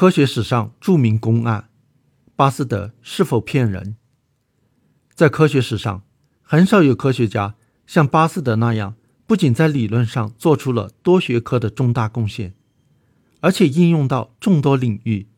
科学史上著名公案：巴斯德是否骗人？在科学史上，很少有科学家像巴斯德那样，不仅在理论上做出了多学科的重大贡献，而且应用到众多领域，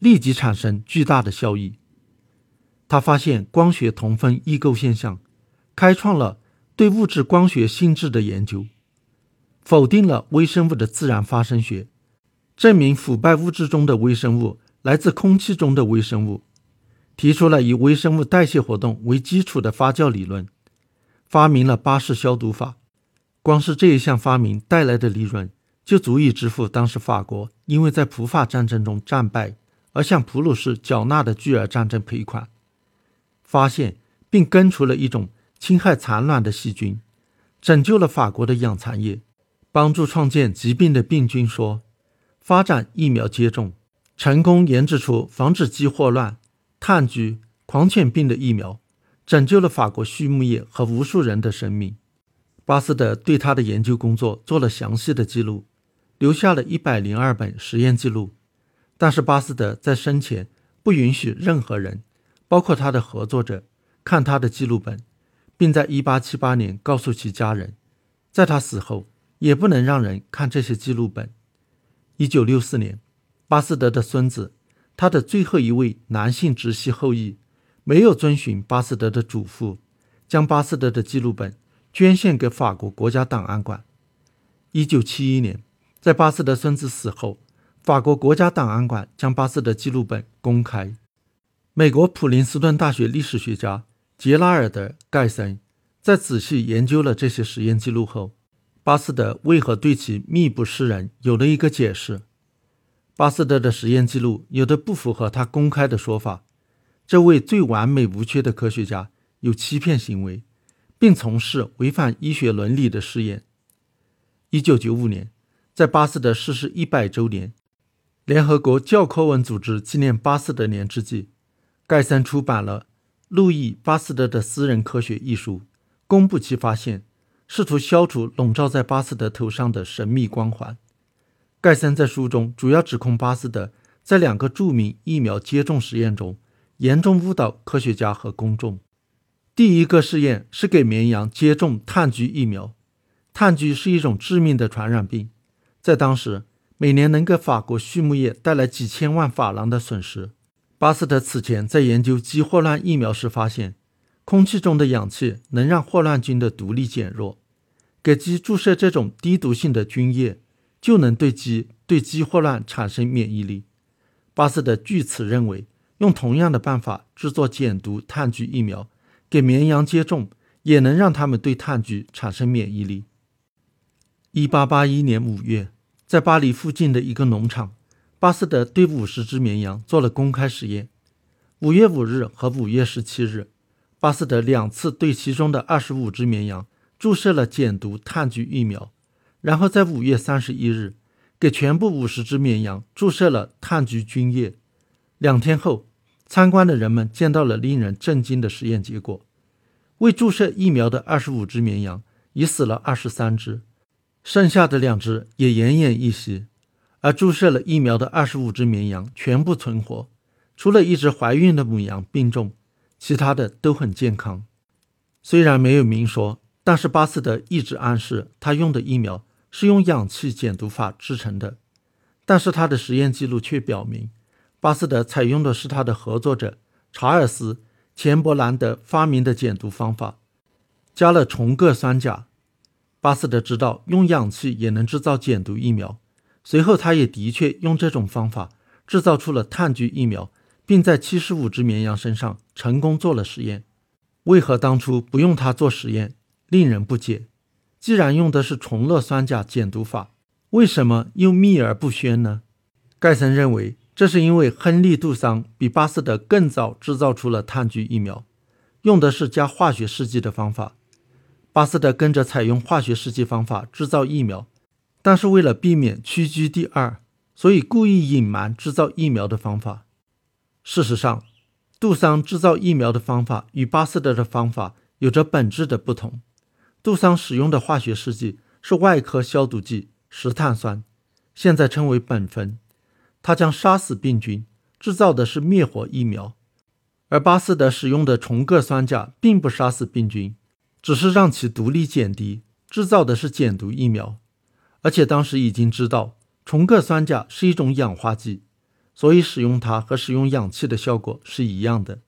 立即产生巨大的效益。他发现光学同分异构现象，开创了对物质光学性质的研究，否定了微生物的自然发生学，证明腐败物质中的微生物来自空气中的微生物，提出了以微生物代谢活动为基础的发酵理论，发明了巴氏消毒法。光是这一项发明带来的利润，就足以支付当时法国因为在普法战争中战败而向普鲁士缴纳的巨额战争赔款。发现并根除了一种侵害产卵的细菌，拯救了法国的养蚕业，帮助创建疾病的病菌说，发展疫苗接种，成功研制出防止鸡霍乱、炭疽、狂犬病的疫苗，拯救了法国畜牧业和无数人的生命。巴斯德对他的研究工作做了详细的记录，留下了一百零二本实验记录。但是巴斯德在生前不允许任何人。包括他的合作者看他的记录本，并在1878年告诉其家人，在他死后也不能让人看这些记录本。1964年，巴斯德的孙子，他的最后一位男性直系后裔，没有遵循巴斯德的嘱咐，将巴斯德的记录本捐献给法国国家档案馆。1971年，在巴斯德孙子死后，法国国家档案馆将巴斯德记录本公开。美国普林斯顿大学历史学家杰拉尔德·盖森在仔细研究了这些实验记录后，巴斯德为何对其秘不示人有了一个解释。巴斯德的实验记录有的不符合他公开的说法。这位最完美无缺的科学家有欺骗行为，并从事违反医学伦理的试验。一九九五年，在巴斯德逝世一百周年，联合国教科文组织纪念巴斯德年之际。盖森出版了《路易·巴斯德的私人科学》一书，公布其发现，试图消除笼罩在巴斯德头上的神秘光环。盖森在书中主要指控巴斯德在两个著名疫苗接种实验中严重误导科学家和公众。第一个试验是给绵羊接种炭疽疫苗，炭疽是一种致命的传染病，在当时每年能给法国畜牧业带来几千万法郎的损失。巴斯德此前在研究鸡霍乱疫苗时发现，空气中的氧气能让霍乱菌的毒力减弱，给鸡注射这种低毒性的菌液，就能对鸡对鸡霍乱产生免疫力。巴斯德据此认为，用同样的办法制作减毒炭疽疫苗，给绵羊接种，也能让它们对炭疽产生免疫力。一八八一年五月，在巴黎附近的一个农场。巴斯德对五十只绵羊做了公开实验。五月五日和五月十七日，巴斯德两次对其中的二十五只绵羊注射了减毒炭疽疫苗，然后在五月三十一日给全部五十只绵羊注射了炭疽菌液。两天后，参观的人们见到了令人震惊的实验结果：未注射疫苗的二十五只绵羊已死了二十三只，剩下的两只也奄奄一息。而注射了疫苗的二十五只绵羊全部存活，除了一只怀孕的母羊病重，其他的都很健康。虽然没有明说，但是巴斯德一直暗示他用的疫苗是用氧气减毒法制成的。但是他的实验记录却表明，巴斯德采用的是他的合作者查尔斯·钱伯兰德发明的减毒方法，加了重铬酸钾。巴斯德知道用氧气也能制造减毒疫苗。随后，他也的确用这种方法制造出了炭疽疫苗，并在七十五只绵羊身上成功做了实验。为何当初不用它做实验，令人不解。既然用的是重铬酸钾减毒法，为什么又秘而不宣呢？盖森认为，这是因为亨利·杜桑比巴斯德更早制造出了炭疽疫苗，用的是加化学试剂的方法。巴斯德跟着采用化学试剂方法制造疫苗。但是为了避免屈居第二，所以故意隐瞒制造疫苗的方法。事实上，杜桑制造疫苗的方法与巴斯德的方法有着本质的不同。杜桑使用的化学试剂是外科消毒剂石碳酸，现在称为苯酚。它将杀死病菌，制造的是灭活疫苗；而巴斯德使用的重铬酸钾并不杀死病菌，只是让其毒力减低，制造的是减毒疫苗。而且当时已经知道重铬酸钾是一种氧化剂，所以使用它和使用氧气的效果是一样的。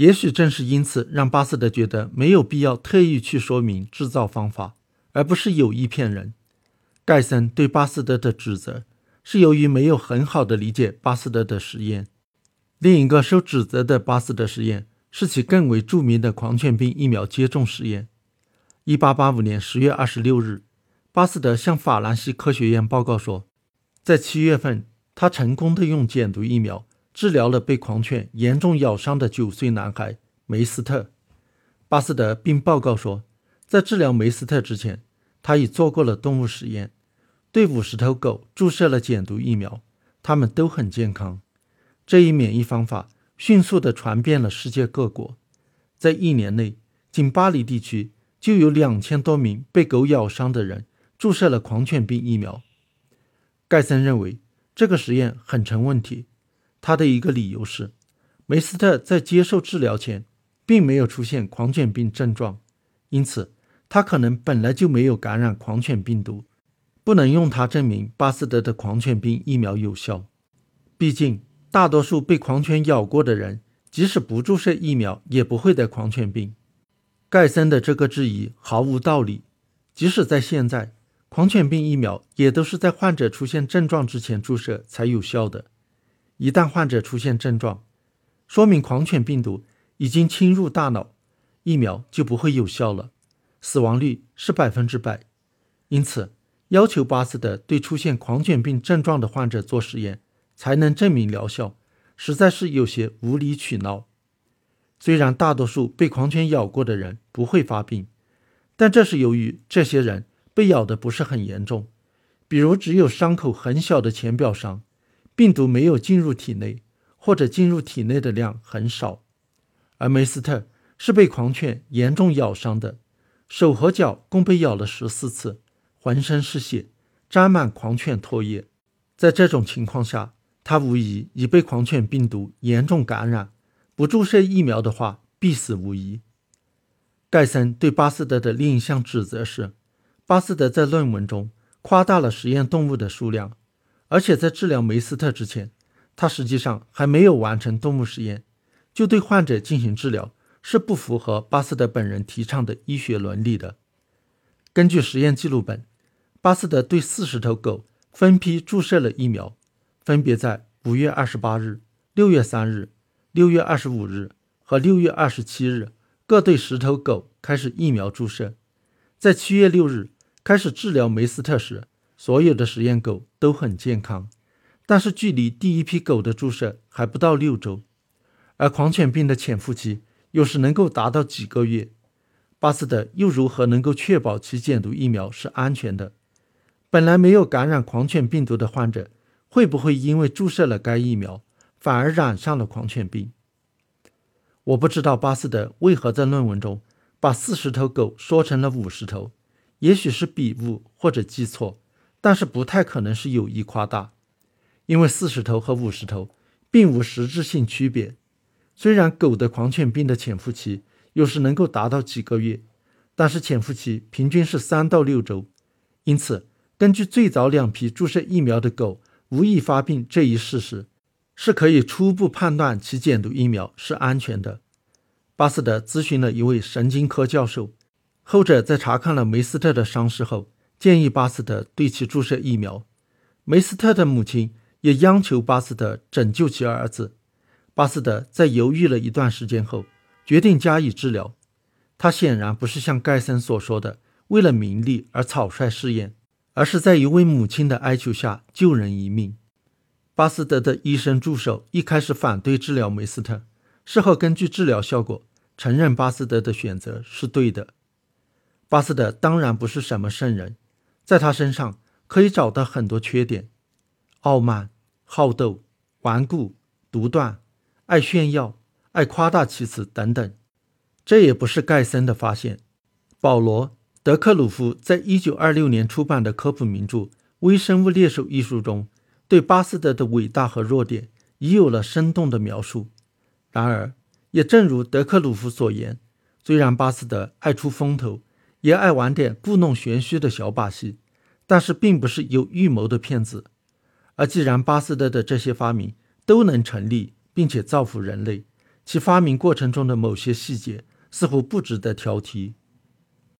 也许正是因此，让巴斯德觉得没有必要特意去说明制造方法，而不是有意骗人。盖森对巴斯德的指责是由于没有很好的理解巴斯德的实验。另一个受指责的巴斯德实验是其更为著名的狂犬病疫苗接种实验。1885年10月26日，巴斯德向法兰西科学院报告说，在七月份，他成功的用减毒疫苗。治疗了被狂犬严重咬伤的九岁男孩梅斯特。巴斯德并报告说，在治疗梅斯特之前，他已做过了动物实验，对五十头狗注射了减毒疫苗，它们都很健康。这一免疫方法迅速地传遍了世界各国，在一年内，仅巴黎地区就有两千多名被狗咬伤的人注射了狂犬病疫苗。盖森认为这个实验很成问题。他的一个理由是，梅斯特在接受治疗前并没有出现狂犬病症状，因此他可能本来就没有感染狂犬病毒，不能用它证明巴斯德的狂犬病疫苗有效。毕竟，大多数被狂犬咬过的人，即使不注射疫苗，也不会得狂犬病。盖森的这个质疑毫无道理。即使在现在，狂犬病疫苗也都是在患者出现症状之前注射才有效的。一旦患者出现症状，说明狂犬病毒已经侵入大脑，疫苗就不会有效了，死亡率是百分之百。因此，要求巴斯德对出现狂犬病症状的患者做实验才能证明疗效，实在是有些无理取闹。虽然大多数被狂犬咬过的人不会发病，但这是由于这些人被咬的不是很严重，比如只有伤口很小的浅表伤。病毒没有进入体内，或者进入体内的量很少，而梅斯特是被狂犬严重咬伤的，手和脚共被咬了十四次，浑身是血，沾满狂犬唾液。在这种情况下，他无疑已被狂犬病毒严重感染，不注射疫苗的话，必死无疑。盖森对巴斯德的另一项指责是，巴斯德在论文中夸大了实验动物的数量。而且在治疗梅斯特之前，他实际上还没有完成动物实验，就对患者进行治疗，是不符合巴斯德本人提倡的医学伦理的。根据实验记录本，巴斯德对四十头狗分批注射了疫苗，分别在五月二十八日、六月三日、六月二十五日和六月二十七日各对十头狗开始疫苗注射。在七月六日开始治疗梅斯特时。所有的实验狗都很健康，但是距离第一批狗的注射还不到六周，而狂犬病的潜伏期又是能够达到几个月。巴斯德又如何能够确保其减毒疫苗是安全的？本来没有感染狂犬病毒的患者，会不会因为注射了该疫苗，反而染上了狂犬病？我不知道巴斯德为何在论文中把四十头狗说成了五十头，也许是笔误或者记错。但是不太可能是有意夸大，因为四十头和五十头并无实质性区别。虽然狗的狂犬病的潜伏期有时能够达到几个月，但是潜伏期平均是三到六周。因此，根据最早两批注射疫苗的狗无意发病这一事实，是可以初步判断其减毒疫苗是安全的。巴斯德咨询了一位神经科教授，后者在查看了梅斯特的伤势后。建议巴斯德对其注射疫苗。梅斯特的母亲也央求巴斯德拯救其儿子。巴斯德在犹豫了一段时间后，决定加以治疗。他显然不是像盖森所说的为了名利而草率试验，而是在一位母亲的哀求下救人一命。巴斯德的医生助手一开始反对治疗梅斯特，事后根据治疗效果承认巴斯德的选择是对的。巴斯德当然不是什么圣人。在他身上可以找到很多缺点：傲慢、好斗、顽固、独断、爱炫耀、爱夸大其词等等。这也不是盖森的发现。保罗·德克鲁夫在一九二六年出版的科普名著《微生物猎手》一书中，对巴斯德的伟大和弱点已有了生动的描述。然而，也正如德克鲁夫所言，虽然巴斯德爱出风头，也爱玩点故弄玄虚的小把戏，但是并不是有预谋的骗子。而既然巴斯德的这些发明都能成立，并且造福人类，其发明过程中的某些细节似乎不值得挑剔。